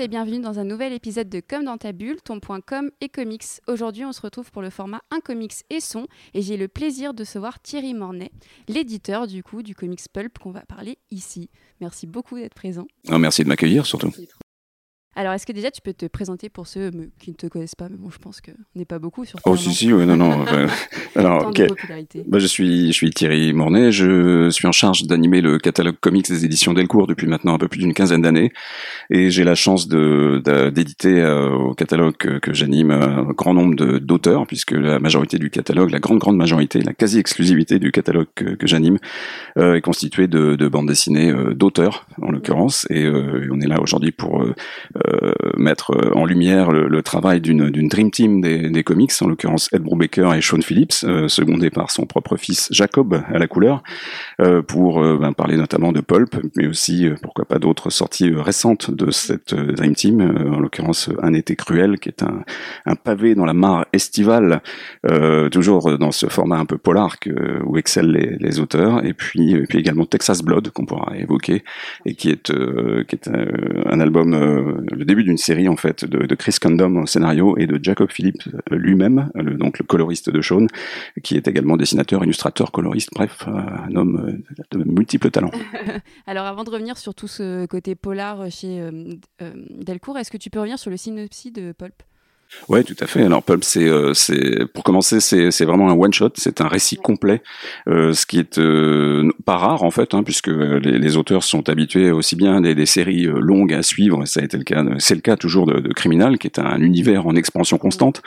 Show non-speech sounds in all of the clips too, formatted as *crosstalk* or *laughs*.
Monde et bienvenue dans un nouvel épisode de Comme dans ta bulle, ton point com et comics. Aujourd'hui, on se retrouve pour le format Un comics et son et j'ai le plaisir de recevoir Thierry Mornay, l'éditeur du coup du comics Pulp qu'on va parler ici. Merci beaucoup d'être présent. Ah, merci de m'accueillir surtout. Alors, est-ce que déjà tu peux te présenter pour ceux qui ne te connaissent pas Mais bon, je pense qu'on n'est pas beaucoup sur Oh, si, si, oui, non, non. *laughs* alors, ok. Bah, je, suis, je suis Thierry Mornay, je suis en charge d'animer le catalogue comics des éditions Delcourt depuis maintenant un peu plus d'une quinzaine d'années. Et j'ai la chance de, d'éditer euh, au catalogue que, j'anime un grand nombre d'auteurs, puisque la majorité du catalogue, la grande, grande majorité, la quasi-exclusivité du catalogue que, j'anime euh, est constituée de, de bandes dessinées euh, d'auteurs, en l'occurrence. Et, on est là aujourd'hui pour mettre en lumière le, travail d'une dream team des, des, comics, en l'occurrence Ed Brubaker et Sean Phillips, euh, secondé par son propre fils Jacob à la couleur, euh, pour ben, parler notamment de Pulp, mais aussi pourquoi pas d'autres sorties récentes de cette dream team, en l'occurrence Un été cruel, qui est un, un pavé dans la mare estivale, toujours dans ce format un peu polar que, où excellent les, les auteurs, et puis, et puis également Texas Blood qu'on pourra évoquer, et qui est, qui est un, album le début d'une série en fait de, Chris Condom au scénario et de Jacob Phillips lui-même, donc le coloriste de Shaun, qui est également dessinateur, illustrateur, coloriste, bref, euh, un homme euh, de multiples talents. *laughs* Alors avant de revenir sur tout ce côté polar chez euh, Delcourt, est-ce que tu peux revenir sur le synopsis de Pulp? Ouais, tout à fait. Alors Pulp, c'est, euh, c'est pour commencer, c'est, c'est vraiment un one shot. C'est un récit complet, euh, ce qui est euh, pas rare en fait, hein, puisque les, les, auteurs sont habitués aussi bien des, des séries euh, longues à suivre. Ça a été le cas, c'est le cas toujours de, de Criminal, qui est un univers en expansion constante,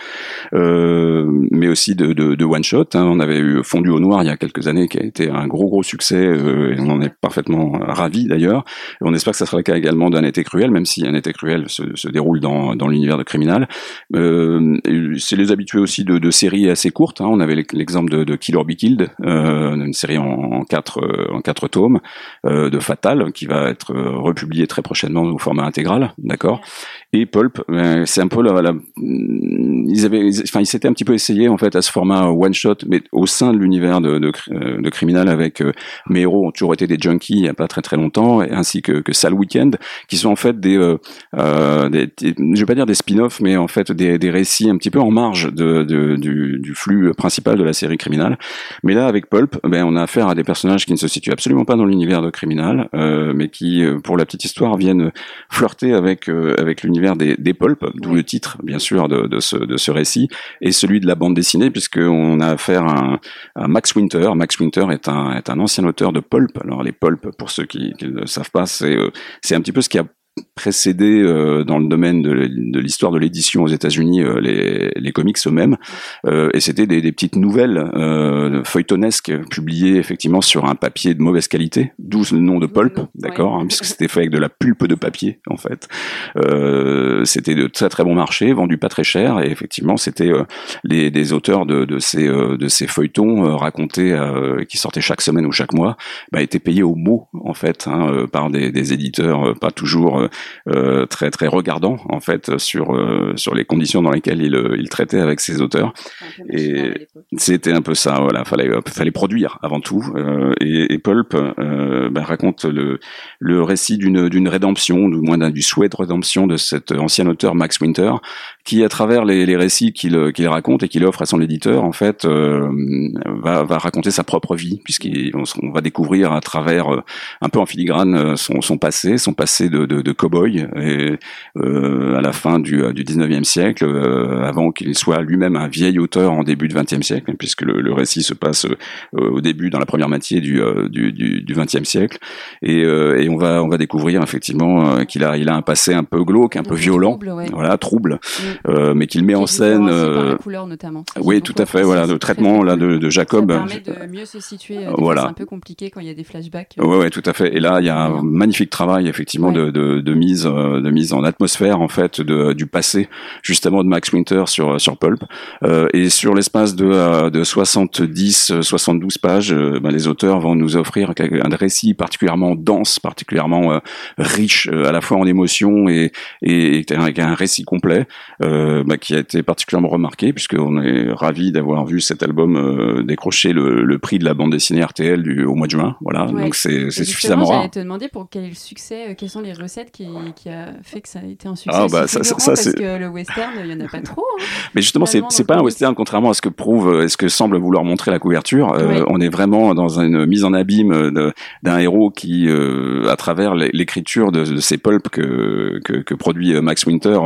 euh, mais aussi de, de, de one shot. Hein. On avait eu Fondu au noir il y a quelques années, qui a été un gros gros succès, et on en est parfaitement ravi d'ailleurs. On espère que ça sera le cas également d'un été cruel, même si un été cruel se, se déroule dans, dans l'univers de Criminal. Euh, c'est les habitués aussi de, séries assez courtes. Hein. On avait l'exemple de, de Kill or Be Killed, euh, une série en, quatre en quatre tomes euh, de Fatal qui va être euh, republiée très prochainement au format intégral, d'accord? Et Pulp, euh, c'est un peu la, la, ils avaient, enfin ils s'étaient un petit peu essayés en fait à ce format one shot, mais au sein de l'univers de, de, de, Criminal avec euh, mes héros ont toujours été des junkies il y a pas très très longtemps, ainsi que, que Sal Weekend, qui sont en fait des, euh, des, des je vais pas dire des spin-offs, mais en fait des des, récits un petit peu en marge de, du, flux principal de la série criminale. Mais là, avec Pulp, ben, on a affaire à des personnages qui ne se situent absolument pas dans l'univers de criminal, euh, mais qui, euh, pour la petite histoire, viennent flirter avec euh, avec l'univers des, des Pulp, d'où le titre, bien sûr, de, de, ce, de ce récit, et celui de la bande dessinée, puisqu'on a affaire à, à, Max Winter. Max Winter est un, est un ancien auteur de Pulp. Alors les Pulp, pour ceux qui, qui ne savent pas, c'est c'est un petit peu ce qui a précédé euh, dans le domaine de, l'histoire de l'édition aux États-Unis euh, les, les, comics eux-mêmes euh, et c'était des, des, petites nouvelles euh, feuilletonesques publiées effectivement sur un papier de mauvaise qualité d'où le nom de pulp d'accord hein, puisque c'était fait avec de la pulpe de papier en fait. C'était de très très bon marché vendu pas très cher et effectivement c'était les des auteurs de, de ces de ces feuilletons racontés qui sortaient chaque semaine ou chaque mois bah, étaient payés au mot en fait hein, par des, des éditeurs pas toujours euh, très très regardant en fait sur euh, sur les conditions dans lesquelles il, euh, il traitait avec ses auteurs. Et c'était un peu ça. Voilà, fallait fallait produire avant tout. et, et Pulp ben, raconte le le récit d'une d'une rédemption, du moins du souhait de rédemption de cet ancien auteur Max Winter, qui à travers les, les récits qu'il qu'il raconte et qu'il offre à son éditeur, en fait, va va raconter sa propre vie, puisqu'on on va découvrir à travers un peu en filigrane son son passé, son passé de, de, de cow-boy et euh, à la fin du, euh, du 19e siècle, euh, avant qu'il soit lui-même un vieil auteur en début du 20e siècle, hein, puisque le, le, récit se passe au début, dans la première moitié du, du, du, du 20e siècle, et, et on va on va découvrir effectivement qu'il a il a un passé un peu glauque, un peu violent, voilà, trouble, mm. mais qu'il met en scène. la couleur notamment. Oui, tout à fait. Voilà, le traitement là de, de Jacob. Ça permet de mieux se situer. Voilà. C'est un peu compliqué quand il y a des flashbacks. Ouais, ouais, tout à fait. Et là, il y a un magnifique travail effectivement de, de de mise de mise en atmosphère en fait de, du passé justement de Max Winter sur sur Pulp. Et sur l'espace de de 70 72 pages ben, les auteurs vont nous offrir un récit particulièrement dense particulièrement riche à la fois en émotions et et, avec un récit complet bah, qui a été particulièrement remarqué puisqu'on est ravi d'avoir vu cet album décrocher le, le prix de la bande dessinée RTL du, au mois de juin. Voilà. Donc c'est suffisamment rare. te demander pour quel est le succès, euh, quelles sont les recettes qui, qui, a fait que ça a été un succès. Ah, bah, ça, ça, parce que le western, il n'y en a pas *laughs* trop. Hein, Mais justement, c'est pas un western, contrairement à ce que prouve, euh, ce que semble vouloir montrer la couverture. Euh, on est vraiment dans une mise en abîme d'un héros qui, à travers l'écriture de, de, ces pulps que, que, que produit Max Winter,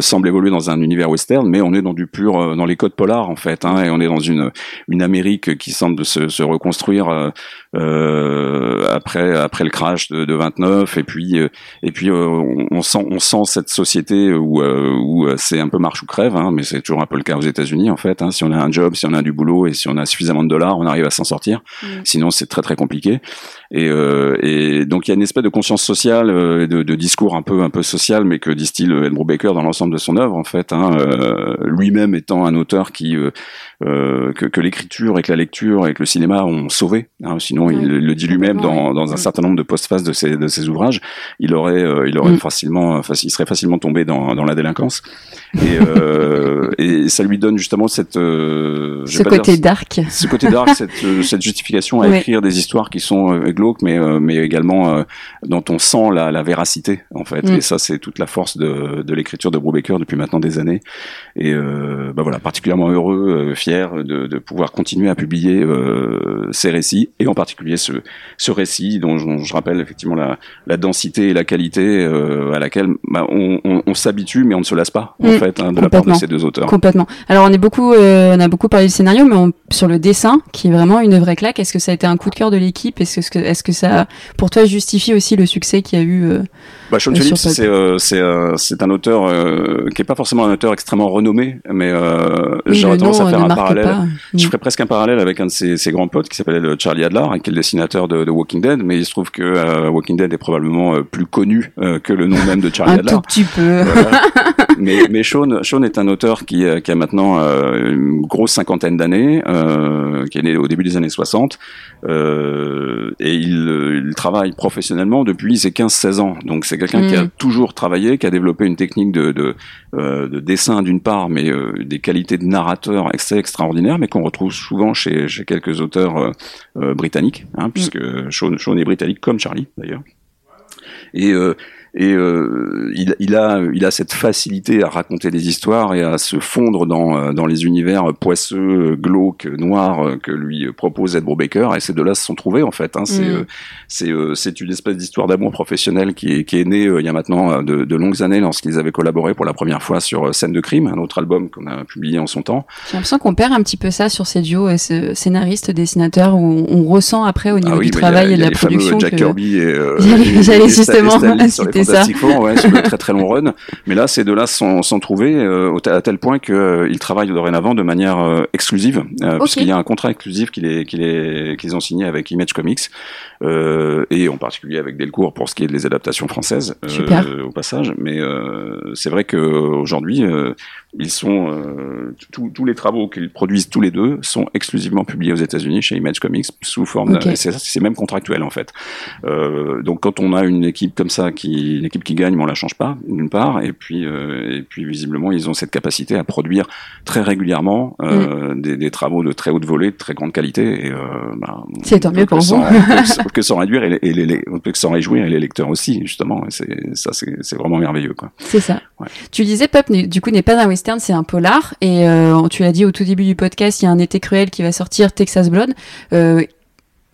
semble évoluer dans un univers western, mais on est dans du pur, dans les codes polars en fait, hein, et on est dans une, une Amérique qui semble se, se reconstruire euh, après après le crash de, de 29 et puis euh, et puis euh, on, sent on sent cette société où où c'est un peu marche ou crève hein, mais c'est toujours un peu le cas aux États-Unis en fait hein, si on a un job si on a du boulot et si on a suffisamment de dollars on arrive à s'en sortir. Mm. sinon c'est très très compliqué et, et donc il y a une espèce de conscience sociale de, de, discours un peu un peu social mais que distille Edmund Baker dans l'ensemble de son œuvre en fait hein, lui-même étant un auteur qui que, que l'écriture et que la lecture et que le cinéma ont sauvé hein, sinon il le dit lui-même dans, dans, un certain nombre de postfaces de ses, de ses ouvrages, il aurait, euh, il aurait mm. facilement, il serait facilement tombé dans, dans la délinquance. Et, euh, et ça lui donne justement cette euh, ce côté dark, ce côté dark, cette, euh, cette justification à *laughs* écrire des histoires qui sont glauques, mais mais également dont on sent la, la véracité en fait. Mm. Et ça, c'est toute la force de, de l'écriture de Brubaker depuis maintenant des années. Et bah voilà, particulièrement heureux, fier de, de pouvoir continuer à publier ces récits et en particulier ce, ce récit dont je, rappelle effectivement la, la, densité et la qualité euh, à laquelle bah, on, on, on s'habitue, mais on ne se lasse pas en mm. fait hein, de la part de ces deux auteurs. Complètement. Alors on est beaucoup, euh, on a beaucoup parlé du scénario, mais sur le dessin, qui est vraiment une vraie claque. Est-ce que ça a été un coup de cœur de l'équipe? Est-ce que, est-ce que ça, pour toi, justifie aussi le succès qu'il y a eu euh, bah, Sean Phillips, c'est c'est un auteur qui est pas forcément un auteur extrêmement renommé, mais j'aurais tendance à faire un parallèle. Je ferais presque un parallèle avec un de ses, ses grands potes qui s'appelait Charlie Adler, qui est le dessinateur de, de, Walking Dead, mais il se trouve que euh, Walking Dead est probablement euh, plus connu euh, que le nom même de Charlie Adler. Un tout petit peu. *laughs* mais, mais Sean, Sean est un auteur qui, qui a maintenant une grosse cinquantaine d'années, qui est né au début des années 60, et il, il, travaille professionnellement depuis ses 15-16 ans. Donc c'est quelqu'un qui a mm. toujours travaillé, qui a développé une technique de, de, de dessin d'une part, mais des qualités de narrateur assez extraordinaires, mais qu'on retrouve souvent chez, chez quelques auteurs britanniques hein, puisque Sean, Sean, est britannique comme Charlie d'ailleurs. Et euh, et euh, il, il, a, il a cette facilité à raconter des histoires et à se fondre dans, euh, dans les univers poisseux, glauques, noirs que lui propose Ed Baker. Et ces deux-là se sont trouvés en fait. Hein. C'est mm. c'est c'est une espèce d'histoire d'amour professionnel qui est, qui est née il y a maintenant de, de longues années lorsqu'ils avaient collaboré pour la première fois sur Scène de crime, un autre album qu'on a publié en son temps. J'ai l'impression qu'on perd un petit peu ça sur ces duos scénaristes, dessinateurs, où on ressent après au niveau ah du travail et de la production. Jack Kirby et, *laughs* J'allais justement *laughs* citer Fantastic ouais, sur le *laughs* très très long run. Mais là, ces deux-là sont, sont trouvés euh, à tel point qu'ils euh, travaillent dorénavant de manière euh, exclusive, euh, puisqu'il y a un contrat exclusif qu'ils qu'ils ont signé avec Image Comics, et en particulier avec Delcourt pour ce qui est des adaptations françaises, au passage. Mais c'est vrai qu'aujourd'hui, ils sont euh, tous les travaux qu'ils produisent tous les deux sont exclusivement publiés aux États-Unis chez Image Comics sous forme okay. c'est même contractuel en fait. Euh, donc quand on a une équipe comme ça qui une équipe qui gagne, mais on la change pas d'une part et puis euh, et puis visiblement ils ont cette capacité à produire très régulièrement euh, mm. des, des, travaux de très haute volée, de très grande qualité et euh, bah, c'est tant mieux pour vous. *laughs* que s'en réduire et, les, les, on peut que s'en réjouir et les lecteurs aussi justement. C'est ça c'est vraiment merveilleux quoi. C'est ça. Ouais. Tu disais Pop du coup n'est pas un c'est un polar. Et euh, tu l'as dit au tout début du podcast, il y a un été cruel qui va sortir, Texas Blood.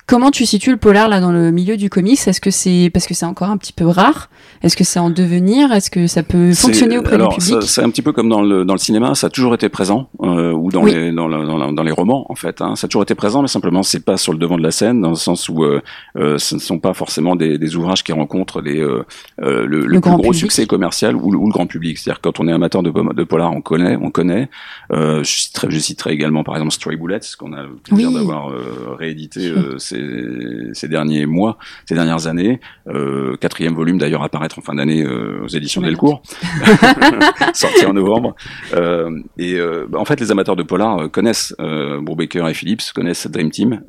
Comment tu situes le polar là dans le milieu du comics? Est-ce que c'est parce que c'est encore un petit peu rare? Est-ce que c'est en devenir? Est-ce que ça peut fonctionner auprès du public? C'est un petit peu comme dans le, dans le cinéma, ça a toujours été présent, euh, ou dans, les, dans, dans, dans, les romans en fait. Hein. Ça a toujours été présent, mais simplement c'est pas sur le devant de la scène, dans le sens où euh, euh ce ne sont pas forcément des, des ouvrages qui rencontrent les, euh, euh le, le, plus gros succès commercial ou, ou le grand public. C'est-à-dire quand on est amateur de, de polar, on connaît, on connaît. je, citerai, je citerai également par exemple Stray Bullets, qu'on a le plaisir d'avoir réédité. ces, ces, derniers mois, ces dernières années. Euh, quatrième volume d'ailleurs apparaître en fin d'année euh, aux éditions Delcourt, *laughs* sorti en novembre. Euh, et bah, en fait, les amateurs de polar connaissent Brubaker et Phillips, connaissent Dream Team,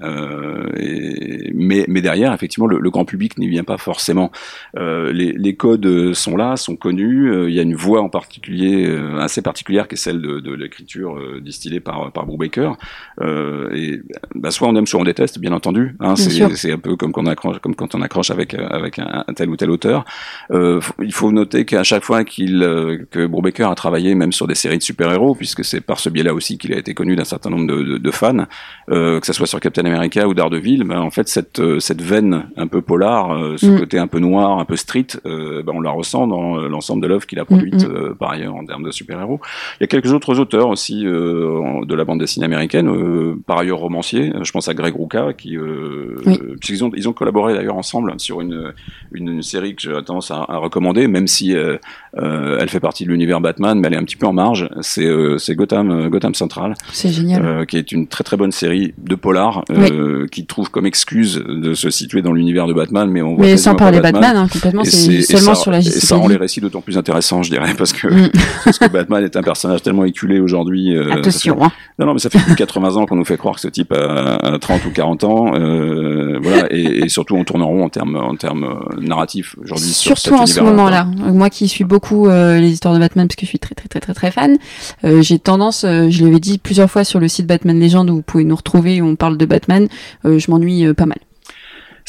et, mais, mais derrière, effectivement, le, le grand public n'y vient pas forcément. Les, les, codes sont là, sont connus. Il y a une voix en particulier assez particulière qui est celle de, de l'écriture distillée par par Brubaker. et bah, soit on aime, soit on déteste, bien entendu. Hein, c'est un peu comme quand on accroche, comme quand on accroche avec avec un, tel ou tel auteur. Euh, il faut noter qu'à chaque fois qu'il euh, que Brubaker a travaillé même sur des séries de super-héros, puisque c'est par ce biais-là aussi qu'il a été connu d'un certain nombre de, de, de fans, euh, que ce soit sur Captain America ou Daredevil, ben, en fait cette euh, cette veine un peu polar, euh, ce mm. côté un peu noir, un peu street, ben, on la ressent dans l'ensemble de l'œuvre qu'il a produite mm, mm. par ailleurs en termes de super-héros. Il y a quelques autres auteurs aussi de la bande dessinée américaine, par ailleurs romanciers. Je pense à Greg Rucka qui, oui. puisqu'ils ont ils ont collaboré d'ailleurs ensemble sur une une, série que j'ai tendance à, recommander, même si euh, euh, elle fait partie de l'univers Batman, mais elle est un petit peu en marge. C'est euh, Gotham Gotham Central. C'est génial. qui est une très très bonne série de polar qui trouve comme excuse de se situer dans l'univers de Batman, mais on voit mais sans parler Batman, Batman hein, complètement. C'est seulement sur la Et ça rend les récits d'autant plus intéressants, je dirais, parce que mm. *laughs* parce que Batman est un personnage tellement éculé aujourd'hui. Attention. Hein. Non, non, mais ça fait plus de 80 ans qu'on nous fait croire que ce type a, 30 ou 40 ans. Voilà, et, et, surtout on tourne en rond en termes en termes narratif aujourd'hui. Surtout en ce moment-là. Moi qui suis beaucoup euh, les histoires de Batman parce que je suis très très très très très fan, euh, j'ai tendance, euh, je l'avais dit plusieurs fois sur le site Batman Legend où vous pouvez nous retrouver où on parle de Batman, je m'ennuie pas mal.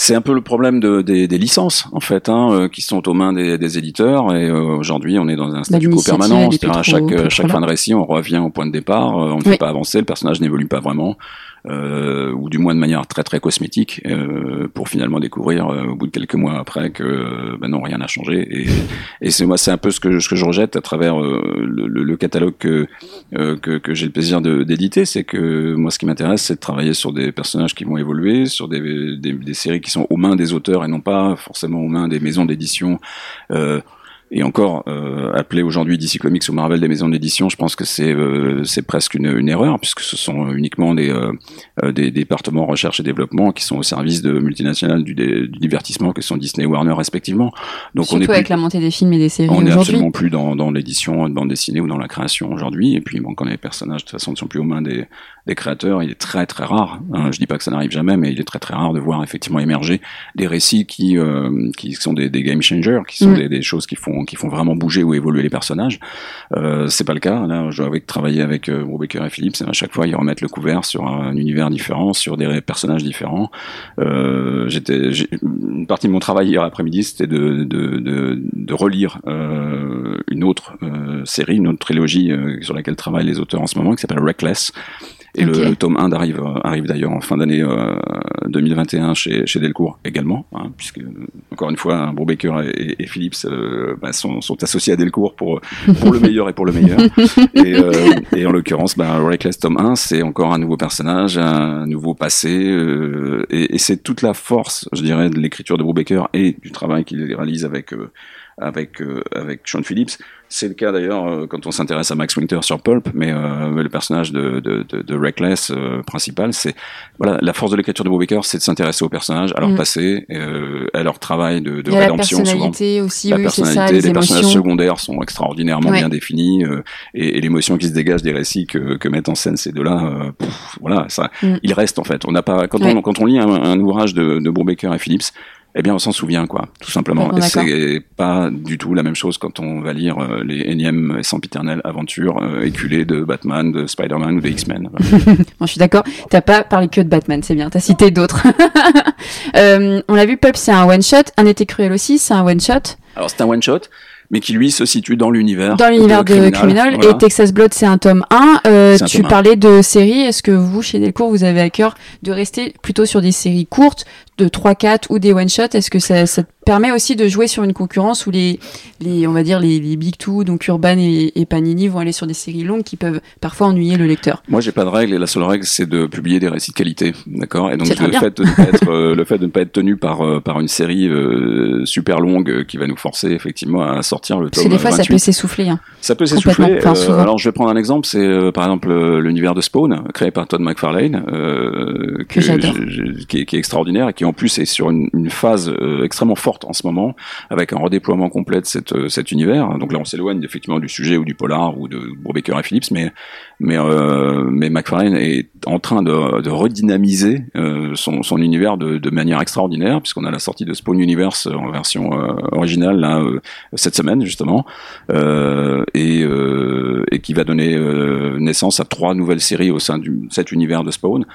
C'est un peu le problème de, des, des, licences en fait, hein, qui sont aux mains des, des éditeurs. Et aujourd'hui, on est dans un statu quo permanent. C'est-à-dire à chaque, chaque fin de récit, on revient au point de départ. on ne fait pas avancer, le personnage n'évolue pas vraiment euh, ou du moins de manière très très cosmétique, euh, pour finalement découvrir euh, au bout de quelques mois après que ben non rien n'a changé. Et, et c'est moi c'est un peu ce que, ce que je rejette à travers euh, le, le, catalogue que euh, que, que j'ai le plaisir d'éditer, c'est que moi ce qui m'intéresse c'est de travailler sur des personnages qui vont évoluer, sur des, des, des, séries qui sont aux mains des auteurs et non pas forcément aux mains des maisons d'édition. Euh, et encore euh, appelé aujourd'hui DC Comics ou Marvel des maisons d'édition, je pense que c'est euh, c'est presque une, une, erreur puisque ce sont uniquement des, euh, euh, des, départements recherche et développement qui sont au service de multinationales du, du divertissement que sont Disney et Warner respectivement. Donc Surtout on est avec la montée des films et des séries On n'est absolument plus dans, dans l'édition de bande dessinée ou dans la création aujourd'hui. Et puis bon, quand les personnages de toute façon ne sont plus aux mains des, des créateurs, il est très très rare. Hein, je dis pas que ça n'arrive jamais, mais il est très très rare de voir effectivement émerger des récits qui qui sont des, des game changers, qui sont mm. des, des choses qui font qui font vraiment bouger ou évoluer les personnages. Euh, c'est pas le cas. Là, je vais travailler avec euh, et Philippe, à chaque fois ils remettent le couvert sur un univers différent, sur des personnages différents. Euh, j'étais une partie de mon travail hier après-midi, c'était de, de, de, de, relire euh, une autre euh, série, une autre trilogie euh, sur laquelle travaillent les auteurs en ce moment, qui s'appelle Reckless. Et le, tome 1 arrive, arrive d'ailleurs en fin d'année euh, 2021 chez, chez Delcourt également, hein, puisque encore une fois, hein, Brubaker et, et, Phillips euh, bah, sont, sont, associés à Delcourt pour, pour le *laughs* meilleur et pour le meilleur. et, euh, et en l'occurrence, bah, Reckless tome 1, c'est encore un nouveau personnage, un nouveau passé, euh, et, et c'est toute la force, je dirais, de l'écriture de Brubaker et du travail qu'il réalise avec avec avec Sean Phillips c'est le cas d'ailleurs euh, quand on s'intéresse à Max Winter sur Pulp, mais euh, le personnage de, de, de, de Reckless euh, principal, c'est voilà la force de l'écriture de Brubaker, c'est de s'intéresser aux personnages, à leur mm. passé, euh, à leur travail de, de rédemption. La personnalité souvent. aussi, la oui, personnalité, ça, les, personnages secondaires sont extraordinairement bien définis et, et l'émotion qui se dégage des récits que, que mettent en scène ces deux-là, voilà, ça, mm. il reste en fait. On n'a pas quand on quand on lit un, un ouvrage de, de Brubaker et Phillips, eh bien, on s'en souvient, quoi, tout simplement. Et c'est pas du tout la même chose quand on va lire euh, les énièmes et sempiternelles aventures euh, éculées de Batman, de Spider-Man ou des X-Men. *laughs* bon, je suis d'accord. T'as pas parlé que de Batman, c'est bien. T'as cité d'autres. *laughs* euh, on l'a vu, Pulp, c'est un one-shot. Un été cruel aussi, c'est un one-shot. Alors, c'est un one-shot mais qui lui se situe dans l'univers dans l'univers de, Criminal, et Texas Blood c'est un tome 1 euh, tu parlais de séries est-ce que vous chez Delcourt vous avez à cœur de rester plutôt sur des séries courtes de 3-4 ou des one-shot, est-ce que ça, ça, te permet aussi de jouer sur une concurrence où les, les on va dire les, les big two, donc Urban et, et, Panini, vont aller sur des séries longues qui peuvent parfois ennuyer le lecteur? Moi, j'ai pas de règle et la seule règle, c'est de publier des récits de qualité, d'accord? Et donc le fait, de ne pas être, euh, le fait de ne pas être tenu par euh, par une série euh, super longue qui va nous forcer effectivement à sortir le tome. Parce que des fois, ça peut s'essouffler. Hein. Ça peut s'essouffler. alors, je vais prendre un exemple, c'est par exemple l'univers de Spawn, créé par Todd McFarlane, que, que j'adore, qui, est, qui, est extraordinaire et qui en plus est sur une, phase extrêmement forte en ce moment, avec un redéploiement complet de cette, cet univers. Donc là, on s'éloigne effectivement du sujet ou du polar ou de Brubaker et Phillips, mais mais euh, mais McFarlane est en train de, de redynamiser euh, son, son univers de, de manière extraordinaire, puisqu'on a la sortie de Spawn Universe en version euh, originale là cette semaine justement, et et qui va donner naissance à trois nouvelles séries au sein de cet univers de Spawn.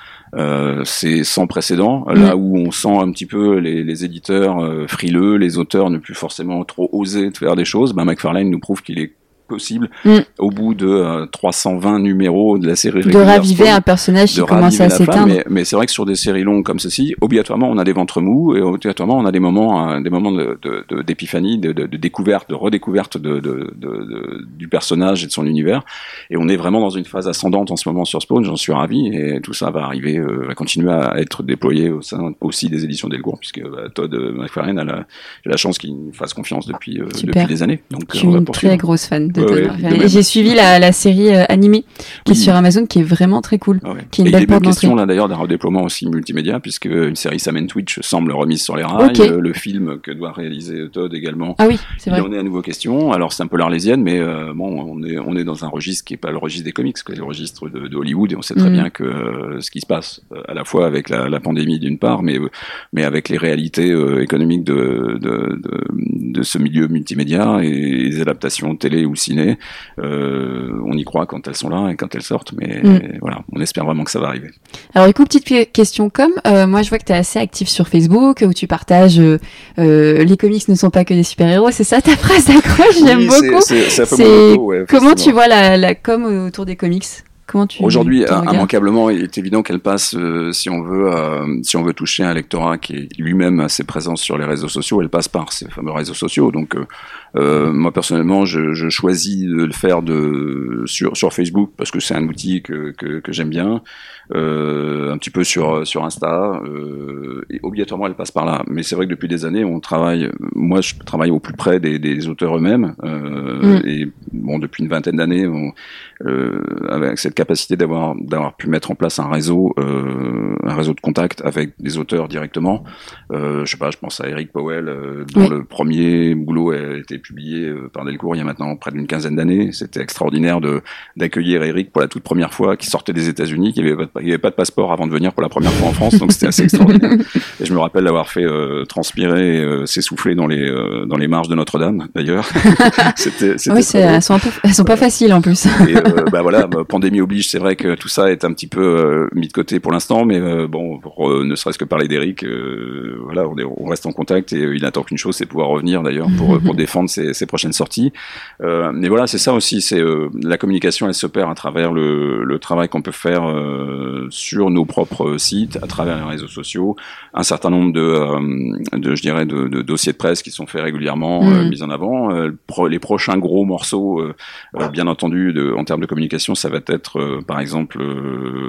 c'est sans précédent, là où on sent un petit peu les, les éditeurs frileux, les auteurs ne plus forcément trop oser de faire des choses. Ben McFarlane nous prouve qu'il est possible mm. au bout de 320 euh, numéros de la série de raviver un personnage qui commence à s'éteindre. mais, mais c'est vrai que sur des séries longues comme ceci obligatoirement on a des ventres mous et obligatoirement on a des moments euh, des moments d'épiphanie de, de, de, découverte de redécouverte de, du personnage et de son univers. Et on est vraiment dans une phase ascendante en ce moment sur Spawn j'en suis ravi et tout ça va arriver euh, va continuer à être déployé au sein aussi des éditions Delcourt puisque Todd McFarlane a la, la chance qu'il nous fasse confiance depuis, depuis des années. Donc je suis une très grosse fan j'ai suivi la, la série euh, animée qui est sur Amazon, qui est vraiment très cool. Ah qui est une belle porte question là d'ailleurs d'un redéploiement aussi multimédia, puisque une série Sam Twitch semble remise sur les rails. Euh, le film que doit réaliser Todd également. Ah oui, c'est vrai. Il en est à nouveau question. Alors c'est un peu l'arlésienne, mais euh, bon, on est on est dans un registre qui est pas le registre des comics, c'est le registre de, de, Hollywood, et on sait très mm. bien que ce qui se passe à la fois avec la, la pandémie d'une part, mais mais avec les réalités économiques de, de, de, de ce milieu multimédia et les adaptations télé ou ciné. Euh, on y croit quand elles sont là et quand elles sortent, mais mm. voilà, on espère vraiment que ça va arriver. Alors, écoute, petite question comme, euh, moi je vois que tu es assez actif sur Facebook, où tu partages euh, les comics ne sont pas que des super-héros, c'est ça ta *laughs* phrase d'accroche, j'aime beaucoup. C'est comment tu vois la, la com autour des comics? Aujourd'hui, immanquablement, il est évident qu'elle passe si on veut si on veut toucher un lectorat qui est lui-même assez présent sur les réseaux sociaux, elle passe par ces fameux réseaux sociaux. Donc euh, moi personnellement, je, je, choisis de le faire de sur sur Facebook parce que c'est un outil que que, que j'aime bien. Euh, un petit peu sur sur Insta. Euh, et obligatoirement, elle passe par là. Mais c'est vrai que depuis des années, on travaille. Moi, je travaille au plus près des, des auteurs eux-mêmes. Euh, mm. Et bon, depuis une vingtaine d'années, euh, avec cette capacité d'avoir d'avoir pu mettre en place un réseau, euh, un réseau de contact avec des auteurs directement. je sais pas, je pense à Eric Powell, dont le premier boulot été publié par Delcourt il y a maintenant près d'une quinzaine d'années. C'était extraordinaire de d'accueillir Eric pour la toute première fois, qui sortait des États-Unis, qui avait il n'y avait pas de passeport avant de venir pour la première fois en France, donc c'était assez *laughs* extraordinaire. Et je me rappelle d'avoir fait euh, transpirer, euh, s'essouffler dans les euh, dans les marges de Notre-Dame, d'ailleurs. *laughs* c'était, oui, elles sont elles sont pas faciles en plus. Et bah voilà, bah, pandémie oblige. C'est vrai que tout ça est un petit peu mis de côté pour l'instant, mais bon, pour, ne serait-ce que parler d'Eric, voilà, on, on, reste en contact et il n'attend qu'une chose, c'est pouvoir revenir d'ailleurs pour pour *laughs* défendre ses, ses prochaines sorties. mais voilà, c'est ça aussi, c'est la communication, elle s'opère à travers le, le travail qu'on peut faire euh, sur nos propres sites, à travers les réseaux sociaux, un certain nombre de, euh, de je dirais, de, de, dossiers de presse qui sont faits régulièrement, euh, mm. mis en avant. les prochains gros morceaux, bien entendu, de, en termes de communication, ça va être, par exemple,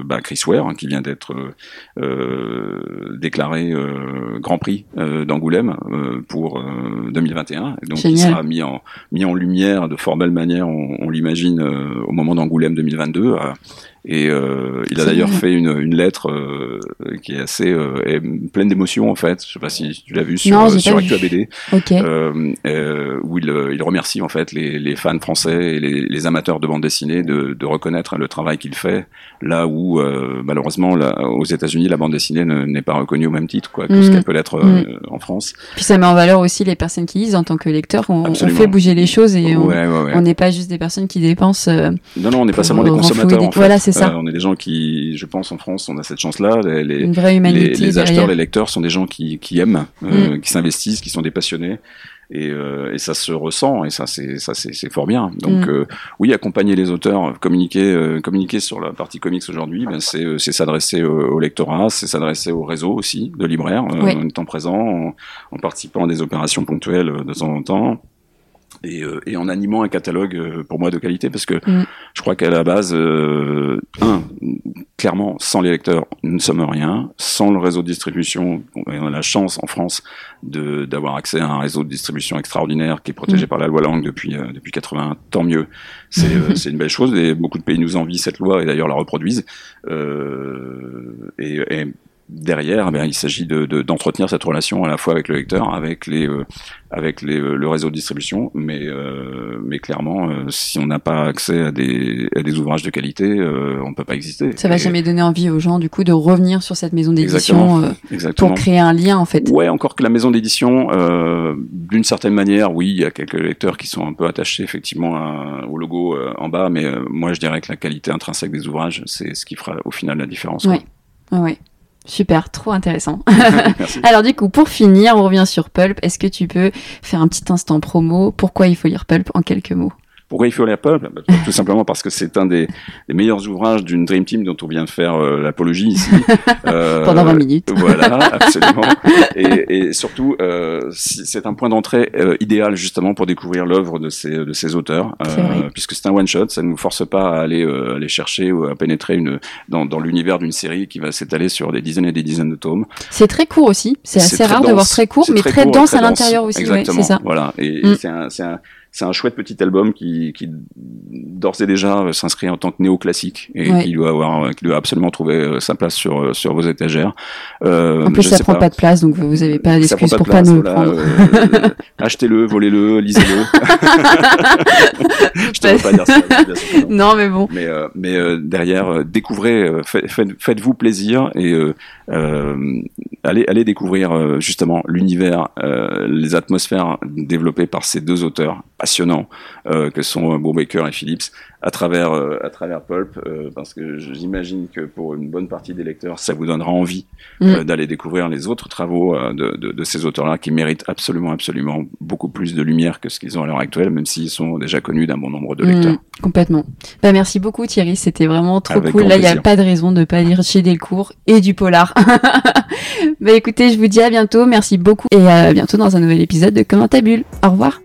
bah, Chris Ware, hein, qui vient d'être déclaré Grand Prix d'Angoulême pour 2021, donc il mis en lumière de fort belle manière, on, on l'imagine, au moment d'Angoulême 2022. Et euh, il a d'ailleurs fait une, une lettre euh, qui est assez euh, pleine d'émotions en fait. Je sais pas si tu l'as vu sur non, sur Actua BD, euh, où il, il remercie en fait les, les fans français et les, les, amateurs de bande dessinée de, de reconnaître le travail qu'il fait là où malheureusement là, aux États-Unis la bande dessinée n'est pas reconnue au même titre quoi que ce mm. qu'elle peut l'être mm. en France. Puis ça met en valeur aussi les personnes qui lisent en tant que lecteur. On, on fait bouger les choses et on n'est pas juste des personnes qui dépensent. non non, on n'est pas seulement des consommateurs. En fait. Voilà c'est euh, on est des gens qui, je pense, en France, on a cette chance-là. Les, les, les, acheteurs, les lecteurs sont des gens qui, qui aiment, euh, mm. qui s'investissent, qui sont des passionnés. et, euh, et ça se ressent et ça c'est ça c'est fort bien. Donc mm. oui, accompagner les auteurs, communiquer communiquer sur la partie comics aujourd'hui, ben, c'est c'est s'adresser au, lectorat, c'est s'adresser au réseau aussi de libraires en étant présent, en, en, participant à des opérations ponctuelles de temps en temps et, euh, et, en animant un catalogue euh, pour moi de qualité parce que mm. je crois qu'à la base euh, un clairement sans les lecteurs nous ne sommes rien sans le réseau de distribution on a la chance en France de d'avoir accès à un réseau de distribution extraordinaire qui est protégé mm. par la loi Langue depuis depuis 80 tant mieux c'est *laughs* c'est une belle chose et beaucoup de pays nous envient cette loi et d'ailleurs la reproduisent et, et derrière, eh il s'agit d'entretenir de, cette relation à la fois avec le lecteur, avec les, euh, avec les, euh, le réseau de distribution, mais, euh, mais clairement, si on n'a pas accès à des, à des ouvrages de qualité, on ne peut pas exister. Ça va jamais donner envie aux gens, du coup, de revenir sur cette maison d'édition pour créer un lien, en fait. Ouais, encore que la maison d'édition, d'une certaine manière, oui, il y a quelques lecteurs qui sont un peu attachés effectivement au logo en bas, mais moi, je dirais que la qualité intrinsèque des ouvrages, c'est ce qui fera au final la différence. Oui, oui. Super, trop intéressant. *laughs* *laughs* Alors du coup, pour finir, on revient sur Pulp. Est-ce que tu peux faire un petit instant promo? Pourquoi il faut lire Pulp en quelques mots? Pourquoi il faut lire Pulp bah, Tout simplement parce que c'est un des, des, meilleurs ouvrages d'une Dream Team dont on vient de faire euh, l'apologie ici. Euh, *laughs* Pendant 20 minutes. voilà, *laughs* absolument. et, et, surtout, euh, c'est un point d'entrée euh, idéal justement pour découvrir l'œuvre de ces, de ces auteurs, euh, puisque c'est un one-shot, ça ne nous force pas à aller, aller chercher ou à pénétrer une, dans, dans l'univers d'une série qui va s'étaler sur des dizaines et des dizaines de tomes. C'est très court aussi, c'est assez rare de voir très court, mais très, dense à l'intérieur aussi. Exactement, ouais, ça. voilà. Et, mm. c'est un, un c'est un chouette petit album qui, qui d'ores et déjà euh, s'inscrit en tant que néoclassique et qui doit avoir, qui doit absolument trouver euh, sa place sur euh, sur vos étagères. Euh, en plus, ça prend pas. de place, donc vous avez pas d'excuses pour pas nous le prendre. Euh, *laughs* achetez-le, volez-le, lisez-le. *laughs* Je te pas dire ça. non. mais bon. Mais mais derrière, découvrez, faites-vous plaisir et allez allez découvrir justement l'univers, les atmosphères développées par ces deux auteurs passionnants euh, que sont Bob Baker et Phillips à travers euh, à travers Pulp euh, parce que j'imagine que pour une bonne partie des lecteurs ça vous donnera envie mm. d'aller découvrir les autres travaux de, de, de, ces auteurs-là qui méritent absolument absolument beaucoup plus de lumière que ce qu'ils ont à l'heure actuelle même s'ils sont déjà connus d'un bon nombre de mm, lecteurs. complètement. Bah merci beaucoup Thierry, c'était vraiment trop cool. Là il n'y a pas de raison de pas lire chez Delcourt et du polar. *laughs* bah écoutez, je vous dis à bientôt, merci beaucoup et à bientôt dans un nouvel épisode de Comment ta bulle. Au revoir.